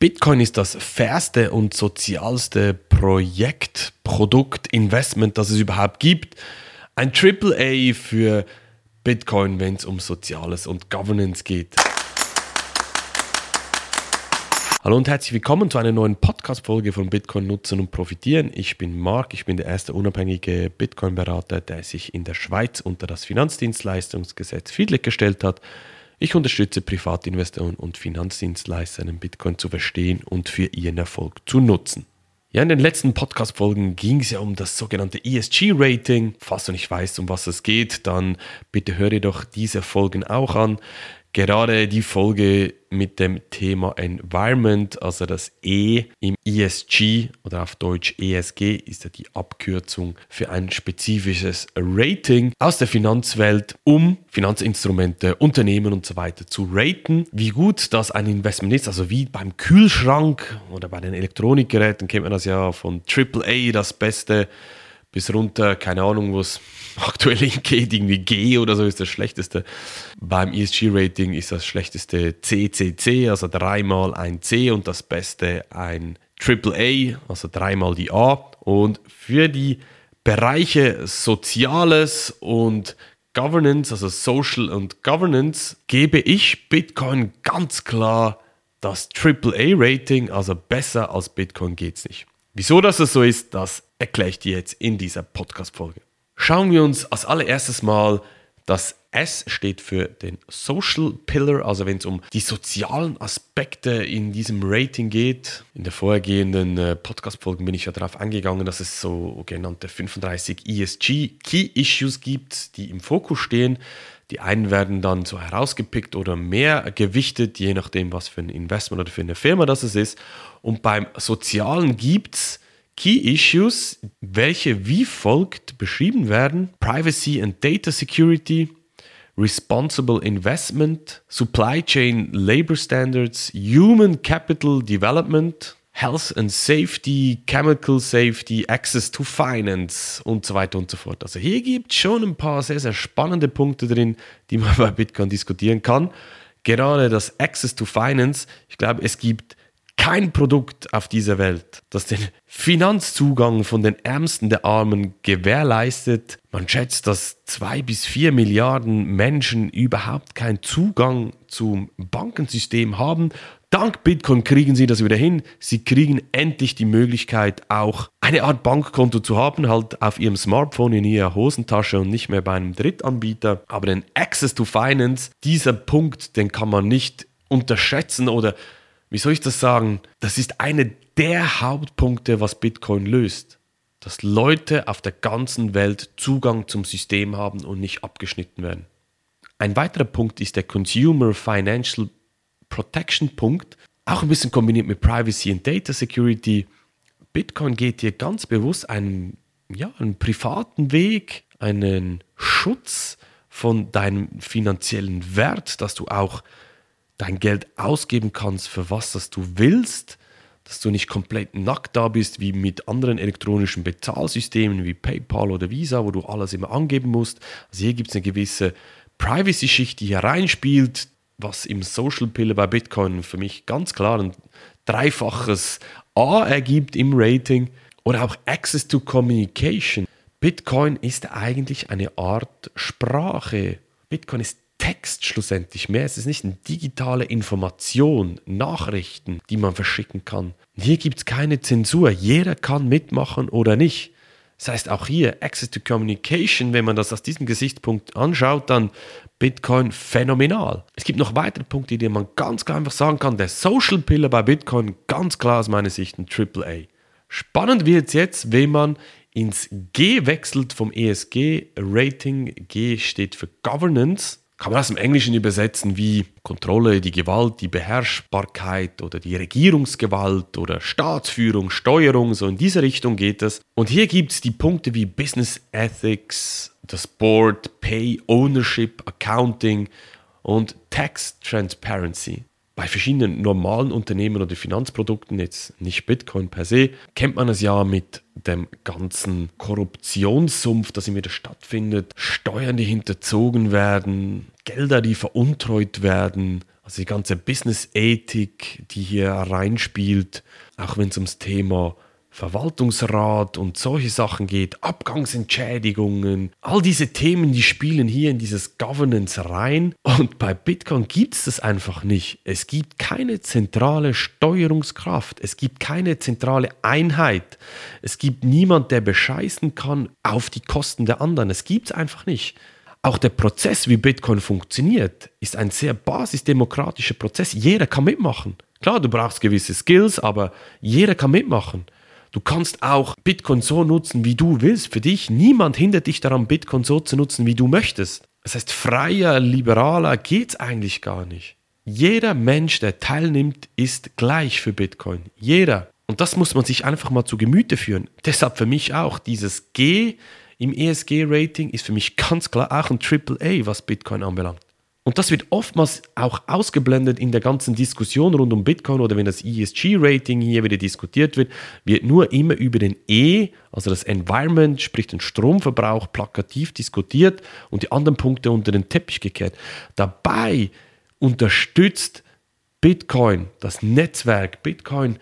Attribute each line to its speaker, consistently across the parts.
Speaker 1: Bitcoin ist das fairste und sozialste Projekt, Produkt, Investment, das es überhaupt gibt. Ein AAA für Bitcoin, wenn es um Soziales und Governance geht. Hallo und herzlich willkommen zu einer neuen Podcast-Folge von Bitcoin nutzen und profitieren. Ich bin Marc, ich bin der erste unabhängige Bitcoin-Berater, der sich in der Schweiz unter das Finanzdienstleistungsgesetz friedlich gestellt hat ich unterstütze Privatinvestoren und Finanzdienstleister, den Bitcoin zu verstehen und für ihren Erfolg zu nutzen. Ja, in den letzten Podcast-Folgen ging es ja um das sogenannte ESG-Rating. Falls du nicht weißt, um was es geht, dann bitte höre doch diese Folgen auch an. Gerade die Folge mit dem Thema Environment, also das E im ESG oder auf Deutsch ESG ist ja die Abkürzung für ein spezifisches Rating aus der Finanzwelt, um Finanzinstrumente, Unternehmen und so weiter zu raten. Wie gut das ein Investment ist, also wie beim Kühlschrank oder bei den Elektronikgeräten kennt man das ja von AAA, das beste bis runter, keine Ahnung, wo es aktuell hingeht, irgendwie G oder so ist das schlechteste. Beim ESG-Rating ist das schlechteste CCC, also dreimal ein C und das beste ein AAA, also dreimal die A. Und für die Bereiche Soziales und Governance, also Social und Governance, gebe ich Bitcoin ganz klar das AAA-Rating, also besser als Bitcoin geht es nicht. Wieso das so ist, das erkläre ich dir jetzt in dieser Podcast-Folge. Schauen wir uns als allererstes mal das S steht für den Social Pillar, also wenn es um die sozialen Aspekte in diesem Rating geht. In der vorhergehenden äh, Podcast-Folgen bin ich ja darauf eingegangen, dass es sogenannte 35 ESG Key Issues gibt, die im Fokus stehen. Die einen werden dann so herausgepickt oder mehr gewichtet, je nachdem, was für ein Investment oder für eine Firma das ist. Und beim Sozialen gibt es Key Issues, welche wie folgt beschrieben werden: Privacy and Data Security, Responsible Investment, Supply Chain Labor Standards, Human Capital Development, Health and Safety, Chemical Safety, Access to Finance und so weiter und so fort. Also hier gibt es schon ein paar sehr, sehr spannende Punkte drin, die man bei Bitcoin diskutieren kann. Gerade das Access to Finance, ich glaube, es gibt kein Produkt auf dieser Welt, das den Finanzzugang von den Ärmsten der Armen gewährleistet. Man schätzt, dass zwei bis vier Milliarden Menschen überhaupt keinen Zugang zum Bankensystem haben. Dank Bitcoin kriegen sie das wieder hin. Sie kriegen endlich die Möglichkeit, auch eine Art Bankkonto zu haben, halt auf ihrem Smartphone in ihrer Hosentasche und nicht mehr bei einem Drittanbieter. Aber den Access to Finance, dieser Punkt, den kann man nicht unterschätzen oder wie soll ich das sagen? Das ist einer der Hauptpunkte, was Bitcoin löst. Dass Leute auf der ganzen Welt Zugang zum System haben und nicht abgeschnitten werden. Ein weiterer Punkt ist der Consumer Financial Protection Punkt, auch ein bisschen kombiniert mit Privacy und Data Security. Bitcoin geht hier ganz bewusst einen, ja, einen privaten Weg, einen Schutz von deinem finanziellen Wert, dass du auch dein Geld ausgeben kannst für was, das du willst, dass du nicht komplett nackt da bist wie mit anderen elektronischen Bezahlsystemen wie PayPal oder Visa, wo du alles immer angeben musst. Also hier gibt es eine gewisse Privacy-Schicht, die hier reinspielt, was im Social Pillar bei Bitcoin für mich ganz klar ein dreifaches A ergibt im Rating oder auch Access to Communication. Bitcoin ist eigentlich eine Art Sprache. Bitcoin ist Text schlussendlich mehr. Es ist nicht eine digitale Information, Nachrichten, die man verschicken kann. Hier gibt es keine Zensur. Jeder kann mitmachen oder nicht. Das heißt auch hier Access to Communication, wenn man das aus diesem Gesichtspunkt anschaut, dann Bitcoin phänomenal. Es gibt noch weitere Punkte, die man ganz klar einfach sagen kann. Der Social Pillar bei Bitcoin ganz klar aus meiner Sicht ein AAA. Spannend wird es jetzt, wenn man ins G wechselt vom ESG-Rating. G steht für Governance kann man das im Englischen übersetzen wie Kontrolle, die Gewalt, die Beherrschbarkeit oder die Regierungsgewalt oder Staatsführung, Steuerung, so in diese Richtung geht es. Und hier gibt es die Punkte wie Business Ethics, das Board, Pay, Ownership, Accounting und Tax Transparency bei verschiedenen normalen Unternehmen oder Finanzprodukten, jetzt nicht Bitcoin per se, kennt man es ja mit dem ganzen Korruptionssumpf, das immer wieder stattfindet, Steuern, die hinterzogen werden, Gelder, die veruntreut werden. Also die ganze Business-Ethik, die hier reinspielt, auch wenn es ums Thema Verwaltungsrat und solche Sachen geht, Abgangsentschädigungen, all diese Themen, die spielen hier in dieses Governance rein. Und bei Bitcoin gibt es das einfach nicht. Es gibt keine zentrale Steuerungskraft, es gibt keine zentrale Einheit, es gibt niemand, der bescheißen kann auf die Kosten der anderen. Es gibt es einfach nicht. Auch der Prozess, wie Bitcoin funktioniert, ist ein sehr basisdemokratischer Prozess. Jeder kann mitmachen. Klar, du brauchst gewisse Skills, aber jeder kann mitmachen. Du kannst auch Bitcoin so nutzen, wie du willst. Für dich, niemand hindert dich daran, Bitcoin so zu nutzen, wie du möchtest. Das heißt, freier, liberaler geht es eigentlich gar nicht. Jeder Mensch, der teilnimmt, ist gleich für Bitcoin. Jeder. Und das muss man sich einfach mal zu Gemüte führen. Deshalb für mich auch dieses G im ESG-Rating ist für mich ganz klar auch ein AAA, was Bitcoin anbelangt. Und das wird oftmals auch ausgeblendet in der ganzen Diskussion rund um Bitcoin oder wenn das ESG-Rating hier wieder diskutiert wird, wird nur immer über den E, also das Environment, sprich den Stromverbrauch, plakativ diskutiert und die anderen Punkte unter den Teppich gekehrt. Dabei unterstützt Bitcoin, das Netzwerk Bitcoin,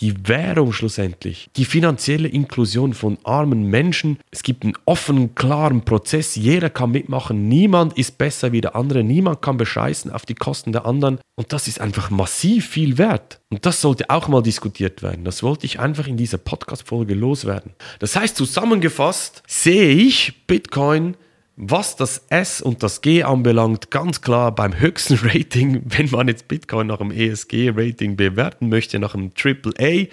Speaker 1: die Währung schlussendlich, die finanzielle Inklusion von armen Menschen. Es gibt einen offenen, klaren Prozess. Jeder kann mitmachen. Niemand ist besser wie der andere. Niemand kann bescheißen auf die Kosten der anderen. Und das ist einfach massiv viel wert. Und das sollte auch mal diskutiert werden. Das wollte ich einfach in dieser Podcast-Folge loswerden. Das heißt, zusammengefasst sehe ich Bitcoin was das S und das G anbelangt, ganz klar beim höchsten Rating, wenn man jetzt Bitcoin nach dem ESG-Rating bewerten möchte, nach einem AAA,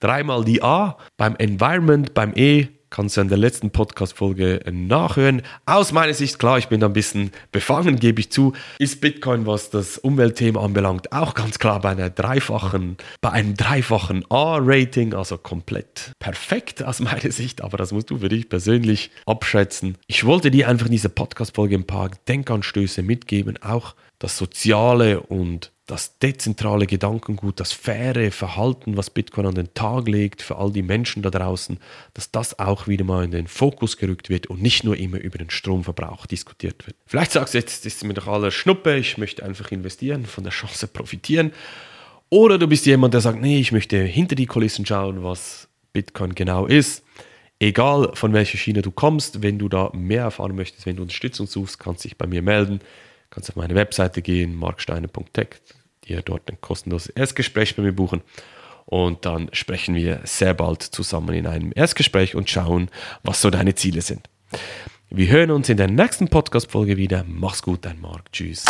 Speaker 1: dreimal die A, beim Environment, beim E kannst du in der letzten Podcast-Folge nachhören. Aus meiner Sicht, klar, ich bin da ein bisschen befangen, gebe ich zu, ist Bitcoin, was das Umweltthema anbelangt, auch ganz klar bei einer dreifachen, bei einem dreifachen A-Rating, also komplett perfekt aus meiner Sicht, aber das musst du für dich persönlich abschätzen. Ich wollte dir einfach in dieser Podcast-Folge ein paar Denkanstöße mitgeben, auch das Soziale und das dezentrale Gedankengut, das faire Verhalten, was Bitcoin an den Tag legt für all die Menschen da draußen, dass das auch wieder mal in den Fokus gerückt wird und nicht nur immer über den Stromverbrauch diskutiert wird. Vielleicht sagst du jetzt, das ist mir doch alles Schnuppe, ich möchte einfach investieren, von der Chance profitieren. Oder du bist jemand, der sagt, nee, ich möchte hinter die Kulissen schauen, was Bitcoin genau ist. Egal von welcher Schiene du kommst, wenn du da mehr erfahren möchtest, wenn du Unterstützung suchst, kannst du dich bei mir melden. Kannst auf meine Webseite gehen, marksteine.tech ihr dort ein kostenloses Erstgespräch bei mir buchen. Und dann sprechen wir sehr bald zusammen in einem Erstgespräch und schauen, was so deine Ziele sind. Wir hören uns in der nächsten Podcast-Folge wieder. Mach's gut, dein Marc. Tschüss.